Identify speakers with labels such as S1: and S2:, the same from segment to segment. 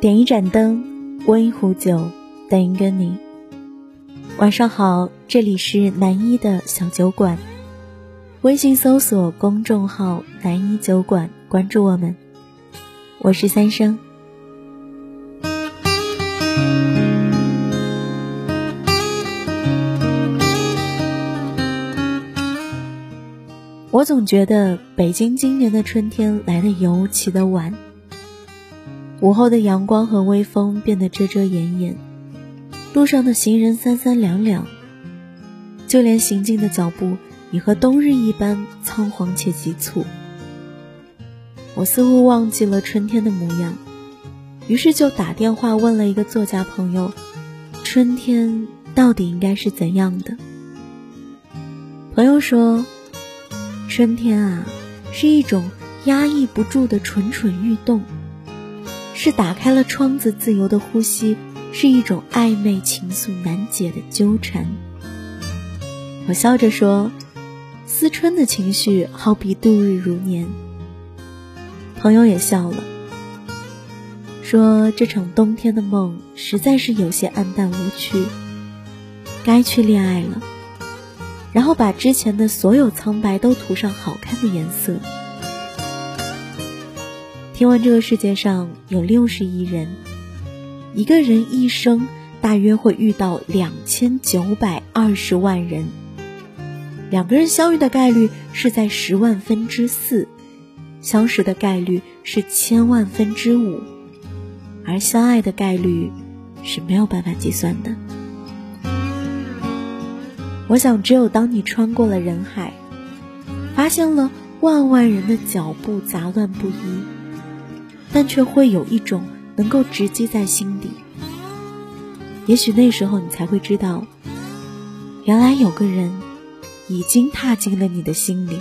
S1: 点一盏灯，温一壶酒，等一个你。晚上好，这里是南一的小酒馆，微信搜索公众号“南一酒馆”，关注我们。我是三生。我总觉得北京今年的春天来得尤其的晚。午后的阳光和微风变得遮遮掩掩，路上的行人三三两两，就连行进的脚步也和冬日一般仓皇且急促。我似乎忘记了春天的模样，于是就打电话问了一个作家朋友：“春天到底应该是怎样的？”朋友说。春天啊，是一种压抑不住的蠢蠢欲动，是打开了窗子自由的呼吸，是一种暧昧情愫难解的纠缠。我笑着说：“思春的情绪好比度日如年。”朋友也笑了，说：“这场冬天的梦实在是有些暗淡无趣，该去恋爱了。”然后把之前的所有苍白都涂上好看的颜色。听闻这个世界上有六十亿人，一个人一生大约会遇到两千九百二十万人，两个人相遇的概率是在十万分之四，相识的概率是千万分之五，而相爱的概率是没有办法计算的。我想，只有当你穿过了人海，发现了万万人的脚步杂乱不一，但却会有一种能够直击在心底。也许那时候你才会知道，原来有个人已经踏进了你的心里。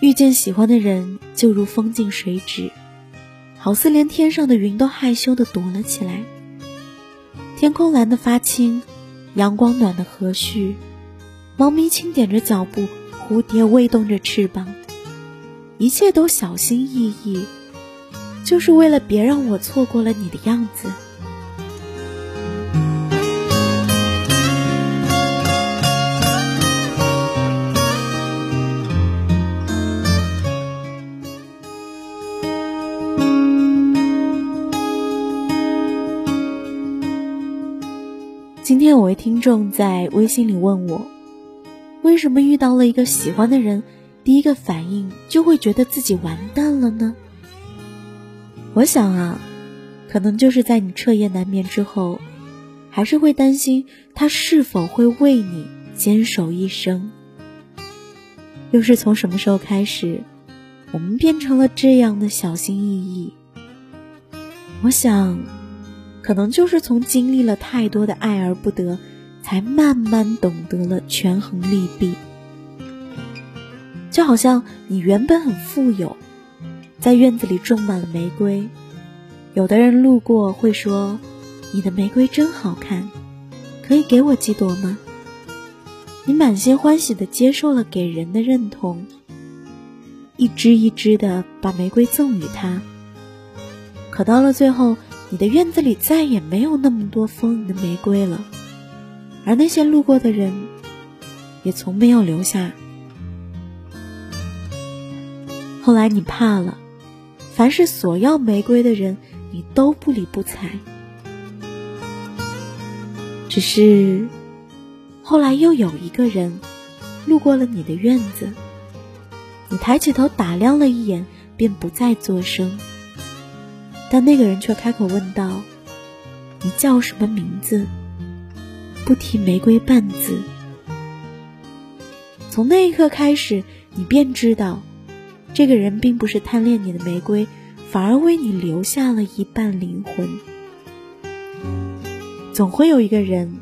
S1: 遇见喜欢的人，就如风进水止，好似连天上的云都害羞的躲了起来。天空蓝得发青，阳光暖得和煦，猫咪轻点着脚步，蝴蝶微动着翅膀，一切都小心翼翼，就是为了别让我错过了你的样子。今天有位听众在微信里问我，为什么遇到了一个喜欢的人，第一个反应就会觉得自己完蛋了呢？我想啊，可能就是在你彻夜难眠之后，还是会担心他是否会为你坚守一生。又是从什么时候开始，我们变成了这样的小心翼翼？我想。可能就是从经历了太多的爱而不得，才慢慢懂得了权衡利弊。就好像你原本很富有，在院子里种满了玫瑰，有的人路过会说：“你的玫瑰真好看，可以给我几朵吗？”你满心欢喜的接受了给人的认同，一支一支的把玫瑰赠予他。可到了最后。你的院子里再也没有那么多丰盈的玫瑰了，而那些路过的人，也从没有留下。后来你怕了，凡是索要玫瑰的人，你都不理不睬。只是，后来又有一个人，路过了你的院子，你抬起头打量了一眼，便不再作声。但那个人却开口问道：“你叫什么名字？”不提玫瑰半字。从那一刻开始，你便知道，这个人并不是贪恋你的玫瑰，反而为你留下了一半灵魂。总会有一个人，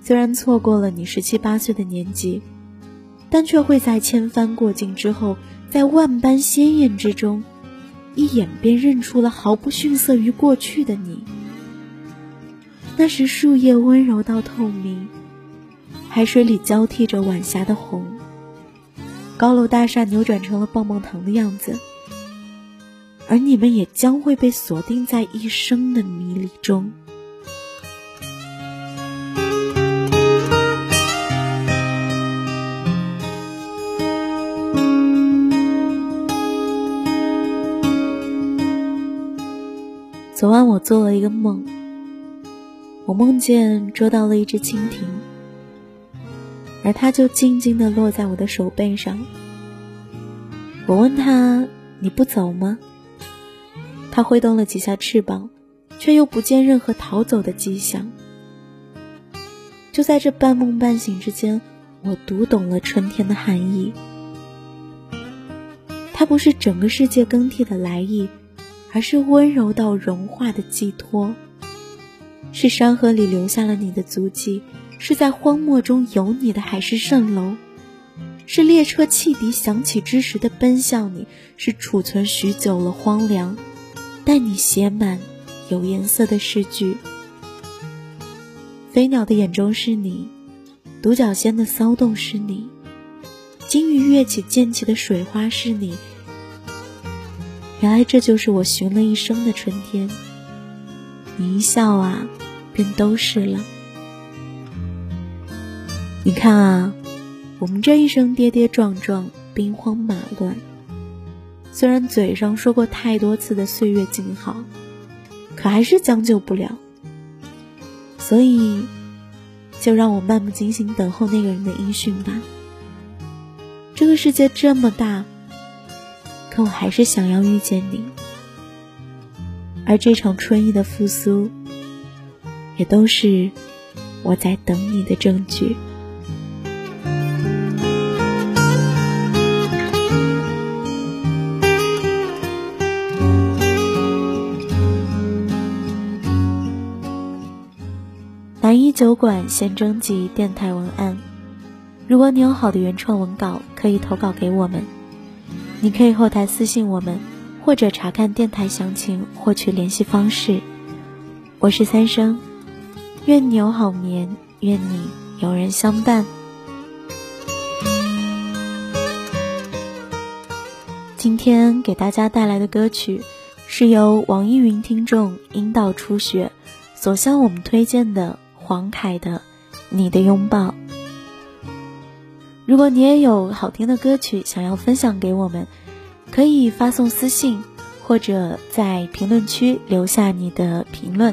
S1: 虽然错过了你十七八岁的年纪，但却会在千帆过尽之后，在万般鲜艳之中。一眼便认出了毫不逊色于过去的你。那时树叶温柔到透明，海水里交替着晚霞的红，高楼大厦扭转成了棒棒糖的样子。而你们也将会被锁定在一生的迷离中。昨晚我做了一个梦，我梦见捉到了一只蜻蜓，而它就静静地落在我的手背上。我问他：“你不走吗？”它挥动了几下翅膀，却又不见任何逃走的迹象。就在这半梦半醒之间，我读懂了春天的含义。它不是整个世界更替的来意。而是温柔到融化的寄托，是山河里留下了你的足迹，是在荒漠中有你的海市蜃楼，是列车汽笛响起之时的奔向你，是储存许久了荒凉，带你写满有颜色的诗句。飞鸟的眼中是你，独角仙的骚动是你，金鱼跃起溅起的水花是你。原来这就是我寻了一生的春天。你一笑啊，便都是了。你看啊，我们这一生跌跌撞撞，兵荒马乱，虽然嘴上说过太多次的岁月静好，可还是将就不了。所以，就让我漫不经心等候那个人的音讯吧。这个世界这么大。可我还是想要遇见你，而这场春意的复苏，也都是我在等你的证据。南一酒馆现征集电台文案，如果你有好的原创文稿，可以投稿给我们。你可以后台私信我们，或者查看电台详情获取联系方式。我是三生，愿你有好眠，愿你有人相伴。今天给大家带来的歌曲，是由网易云听众阴道初雪所向我们推荐的黄凯的《你的拥抱》。如果你也有好听的歌曲想要分享给我们，可以发送私信，或者在评论区留下你的评论。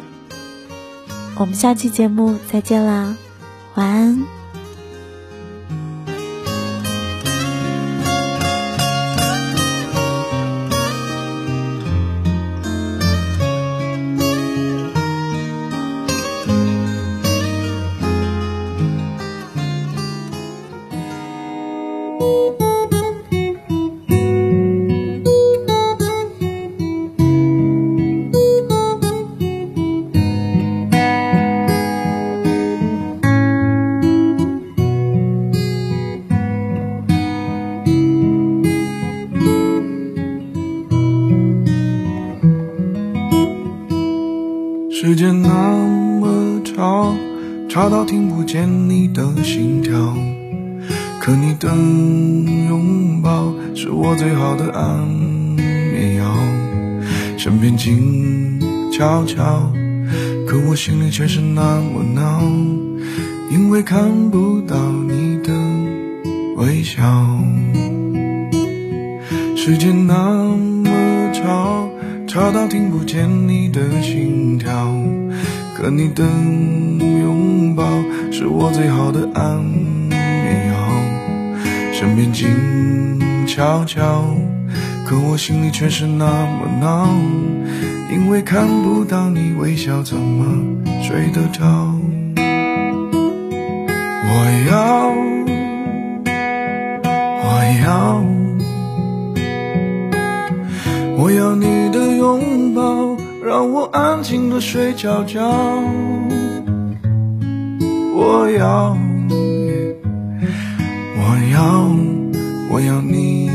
S1: 我们下期节目再见啦，晚安。
S2: 时间那么长，长到听不见你的心跳。可你的拥抱是我最好的安眠药。身边静悄悄，可我心里却是那么闹，因为看不到你的微笑。时间那。吵到听不见你的心跳，可你的拥抱是我最好的安眠药。身边静悄悄，可我心里却是那么闹，因为看不到你微笑，怎么睡得着？我要，我要。我要你的拥抱，让我安静的睡觉觉。我要，我要，我要你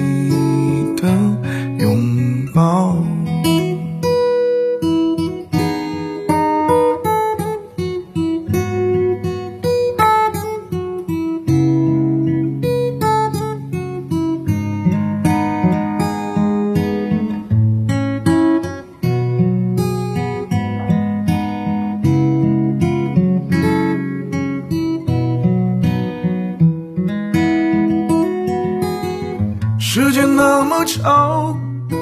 S2: 吵，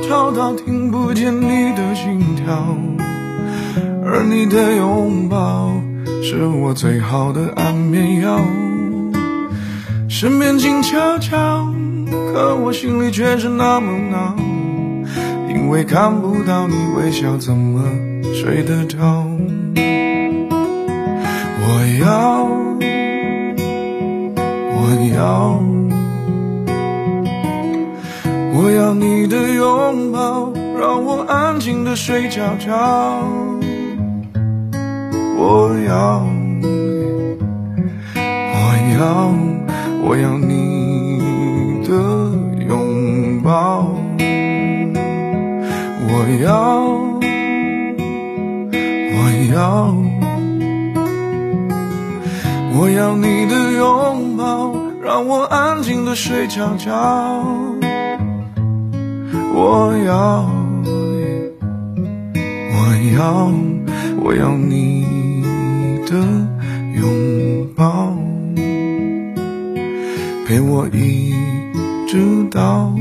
S2: 吵到听不见你的心跳，而你的拥抱是我最好的安眠药。身边静悄悄，可我心里却是那么闹，因为看不到你微笑，怎么睡得着？我要，我要。我要你的拥抱，让我安静的睡觉觉。我要，我要，我要你的拥抱。我要，我要，我要你的拥抱，让我安静的睡觉觉。我要，我要，我要你的拥抱，陪我一直到。